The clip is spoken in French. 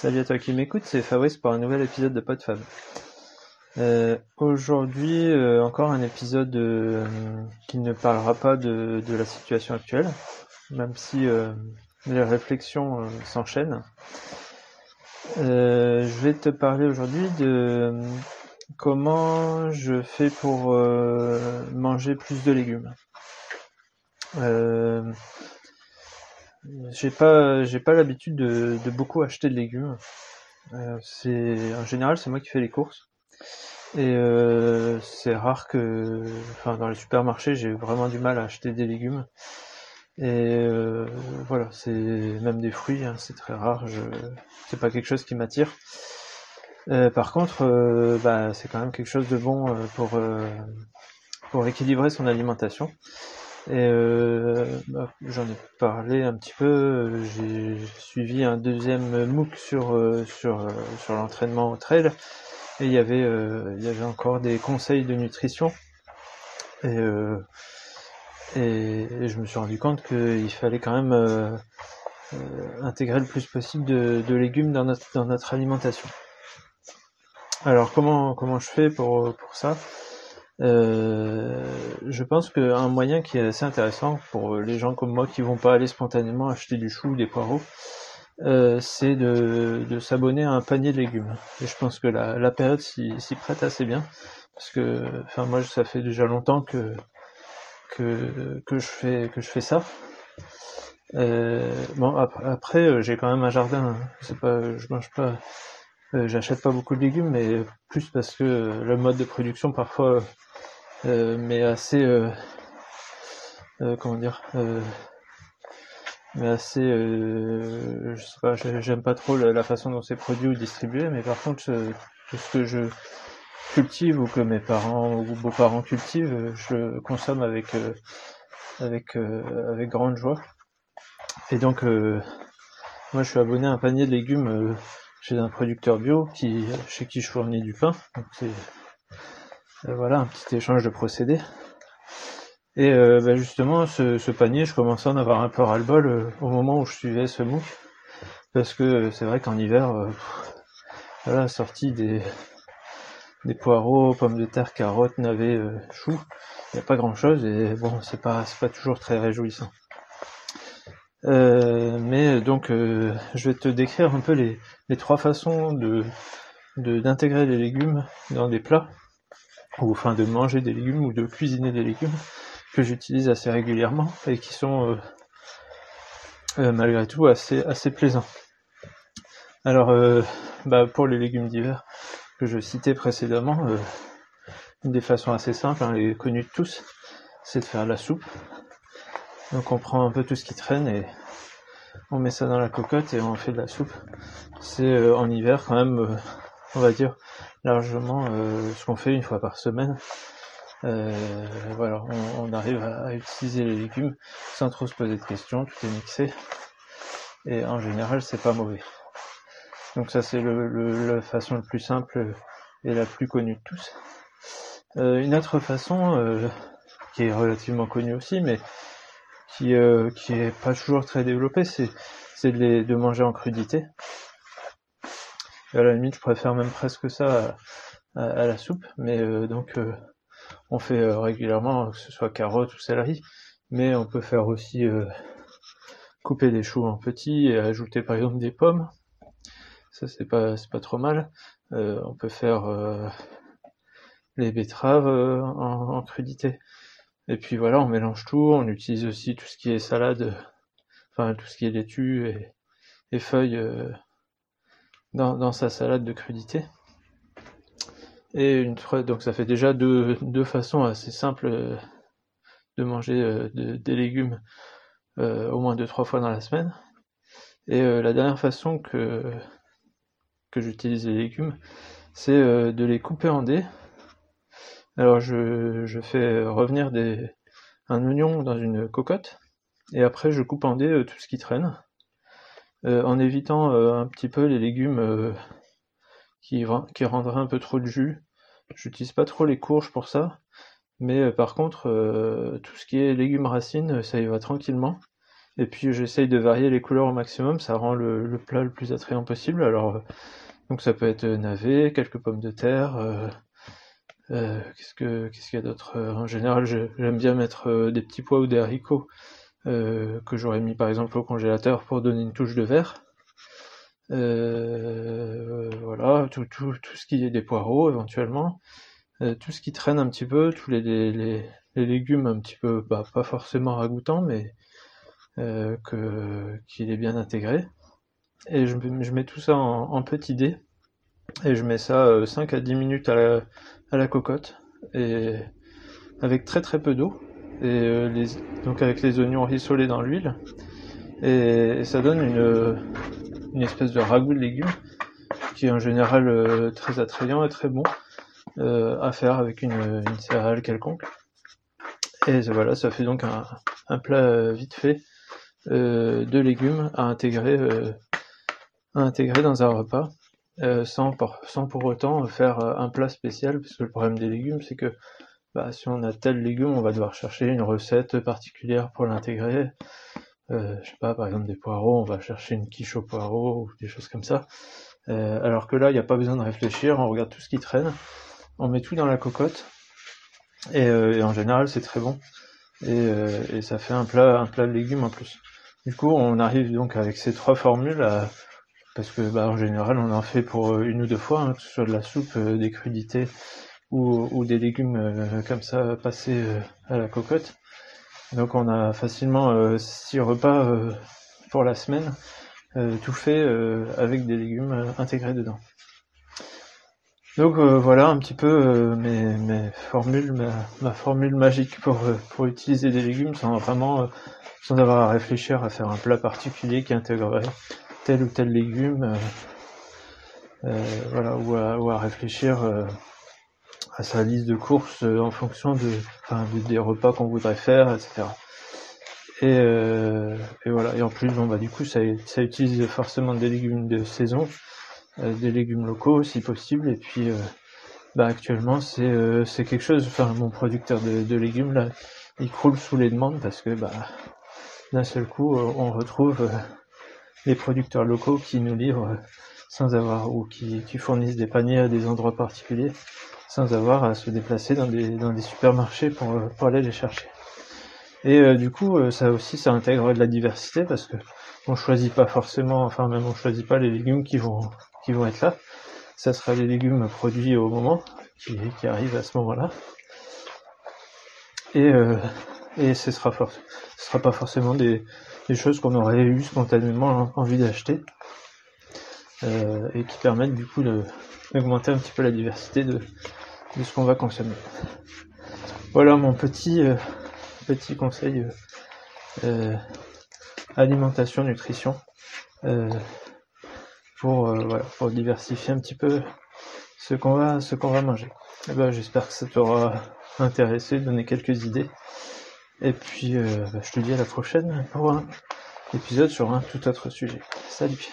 Salut à toi qui m'écoute, c'est Fabrice pour un nouvel épisode de PodFab. Euh, Aujourd'hui, euh, encore un épisode euh, qui ne parlera pas de, de, la situation actuelle, même si euh, les réflexions s'enchaînent. je vais te parler aujourd'hui de comment je fais pour manger plus de légumes. J'ai pas, j'ai pas l'habitude de, de, beaucoup acheter de légumes. Euh, c'est en général c'est moi qui fais les courses et euh, c'est rare que, enfin dans les supermarchés j'ai vraiment du mal à acheter des légumes et euh, voilà c'est même des fruits hein, c'est très rare. Je, c'est pas quelque chose qui m'attire. Euh, par contre, euh, bah, c'est quand même quelque chose de bon euh, pour pour équilibrer son alimentation. Et euh, bah, j'en ai parlé un petit peu. J'ai suivi un deuxième MOOC sur euh, sur euh, sur l'entraînement au trail et il y avait il y avait encore des conseils de nutrition et et, je me suis rendu compte qu'il fallait quand même intégrer le plus possible de, de, légumes dans notre dans notre alimentation. Alors comment comment je fais pour pour ça? Euh, je pense qu'un moyen qui est assez intéressant pour les gens comme moi qui vont pas aller spontanément acheter du chou ou des poireaux, euh, c'est de, de s'abonner à un panier de légumes. Et je pense que la, la période s'y prête assez bien, parce que, enfin moi ça fait déjà longtemps que que, que je fais que je fais ça. Euh, bon après, euh, j'ai quand même un jardin. Hein. C'est pas, je mange pas, euh, j'achète pas beaucoup de légumes, mais plus parce que le mode de production parfois euh, mais assez euh, euh, comment dire mais assez je sais pas j'aime pas trop la, façon dont c'est produit ou distribué mais par contre tout ce que je cultive ou que mes parents ou beaux-parents cultivent je le consomme avec avec avec grande joie. Et donc moi je suis abonné à un panier de légumes chez un producteur bio qui chez qui je fournis du pain. Donc euh, voilà, un petit échange de procédés. Et euh, bah, justement, ce, panier, je commençais à en avoir un peu ras-le-bol euh, au moment où je suivais ce MOOC. Parce que c'est vrai qu'en hiver, voilà, sortie des, poireaux, pommes de terre, carottes, navets, choux, il n'y a pas grand chose et bon, c'est pas, pas toujours très réjouissant. mais donc, je vais te décrire un peu les, les trois façons de d'intégrer les légumes dans des plats ou enfin de manger des légumes ou de cuisiner des légumes que j'utilise assez régulièrement et qui sont euh, euh, malgré tout assez assez plaisants. Alors euh, bah, pour les légumes d'hiver que je citais précédemment, une des façons assez simples, hein, et connues de tous, c'est de faire la soupe. Donc on prend un peu tout ce qui traîne et on met ça dans la cocotte et on fait de la soupe. C'est en hiver quand même, on va dire, largement euh, ce qu'on fait une fois par semaine. Euh, voilà, on, arrive à, utiliser les légumes sans trop se poser de questions, tout est mixé. Et en général, c'est pas mauvais. Donc ça, c'est le, la façon la plus simple et la plus connue de tous. Euh, une autre façon, euh, qui est relativement connue aussi, mais qui, euh, qui est pas toujours très développée, c'est, de, de manger en crudité à la limite, je préfère même presque ça à, la soupe, mais euh, donc euh, on fait euh, régulièrement, que ce soit carottes ou céleri, mais on peut faire aussi couper des choux en petits et ajouter par exemple des pommes. Ça c'est pas c'est pas trop mal. on peut faire les betteraves en, en, crudité. Et puis voilà, on mélange tout. On utilise aussi tout ce qui est salade, enfin tout ce qui est laitue et, et feuilles dans, sa salade de crudité. Et donc ça fait déjà deux, façons assez simples euh, de manger euh, des légumes euh, au moins deux trois fois dans la semaine. Et la dernière façon que j'utilise les légumes, c'est de les couper en dés. Alors je, fais revenir un oignon dans une cocotte et après je coupe en dés tout ce qui traîne. Euh, en évitant euh, un petit peu les légumes euh, qui, rendraient un peu trop de jus. J'utilise pas trop les courges pour ça, mais par contre tout ce qui est légumes racines, ça y va tranquillement. Et puis j'essaye de varier les couleurs au maximum, ça rend le, plat le plus attrayant possible. Alors donc ça peut être navet, quelques pommes de terre. qu'est-ce que qu'est-ce qu'il y a d'autre? En général, j'aime bien mettre des petits pois ou des haricots que j'aurais mis par exemple au congélateur pour donner une touche de vert. Euh, voilà, tout, ce qui est des poireaux éventuellement, euh, tout ce qui traîne un petit peu, tous les, légumes un petit peu, bah, pas forcément ragoûtants, mais euh, que qu'il est bien intégré. Et je, mets tout ça en, en petit dé, et je mets ça 5 à 10 minutes à la, à la cocotte, et avec très très peu d'eau, et les, donc avec les oignons rissolés dans l'huile, et ça donne une une espèce de ragoût de légumes qui est en général euh, très attrayant et très bon euh, à faire avec une, céréale quelconque. Et voilà, ça fait donc un, plat euh, vite fait de légumes à intégrer, à intégrer dans un repas. sans, sans pour autant faire un plat spécial, parce que le problème des légumes, c'est que bah, si on a tel légume, on va devoir chercher une recette particulière pour l'intégrer. Euh, je sais pas, par exemple des poireaux, on va chercher une quiche aux poireaux ou des choses comme ça. Euh, alors que là, il n'y a pas besoin de réfléchir, on regarde tout ce qui traîne, on met tout dans la cocotte, et, euh, en général c'est très bon. Et, ça fait un plat, un plat de légumes en plus. Du coup, on arrive donc avec ces trois formules parce que bah, en général on en fait pour une ou deux fois, hein, que ce soit de la soupe, des crudités ou, ou des légumes comme ça passés à la cocotte. Donc on a facilement euh, six repas euh, pour la semaine, euh, tout fait avec des légumes intégrés dedans. Donc voilà un petit peu mes, formules, ma, formule magique pour, pour utiliser des légumes sans vraiment sans avoir à réfléchir à faire un plat particulier qui intégrerait tel ou tel légume, voilà, ou à, réfléchir à sa liste de courses en fonction de, des repas qu'on voudrait faire, etc. Euh, et, voilà. Et en plus, bon, bah, du coup, ça, utilise forcément des légumes de saison, euh, des légumes locaux si possible. Et puis, euh, bah, actuellement, c'est c'est quelque chose. Enfin, mon producteur de, légumes là, il croule sous les demandes parce que bah, d'un seul coup, on retrouve les producteurs locaux qui nous livrent sans avoir ou qui, qui fournissent des paniers à des endroits particuliers sans avoir à se déplacer dans des, dans des supermarchés pour, pour aller les chercher. Et euh, du coup, euh, ça aussi, ça intègre de la diversité parce que on choisit pas forcément, enfin même on choisit pas les légumes qui vont qui vont être là. Ça sera les légumes produits au moment qui, qui arrivent à ce moment-là. Et euh, et ce sera ce sera pas forcément des, des choses qu'on aurait eu spontanément envie d'acheter euh, et qui permettent du coup d'augmenter un petit peu la diversité de, de ce qu'on va consommer. Voilà mon petit petit conseil euh, euh, alimentation, nutrition, euh, pour, pour diversifier un petit peu ce qu'on va, ce qu'on va manger. Eh ben, j'espère que ça t'aura intéressé, donné quelques idées. Et puis, bah, je te dis à la prochaine pour un épisode sur un tout autre sujet. Salut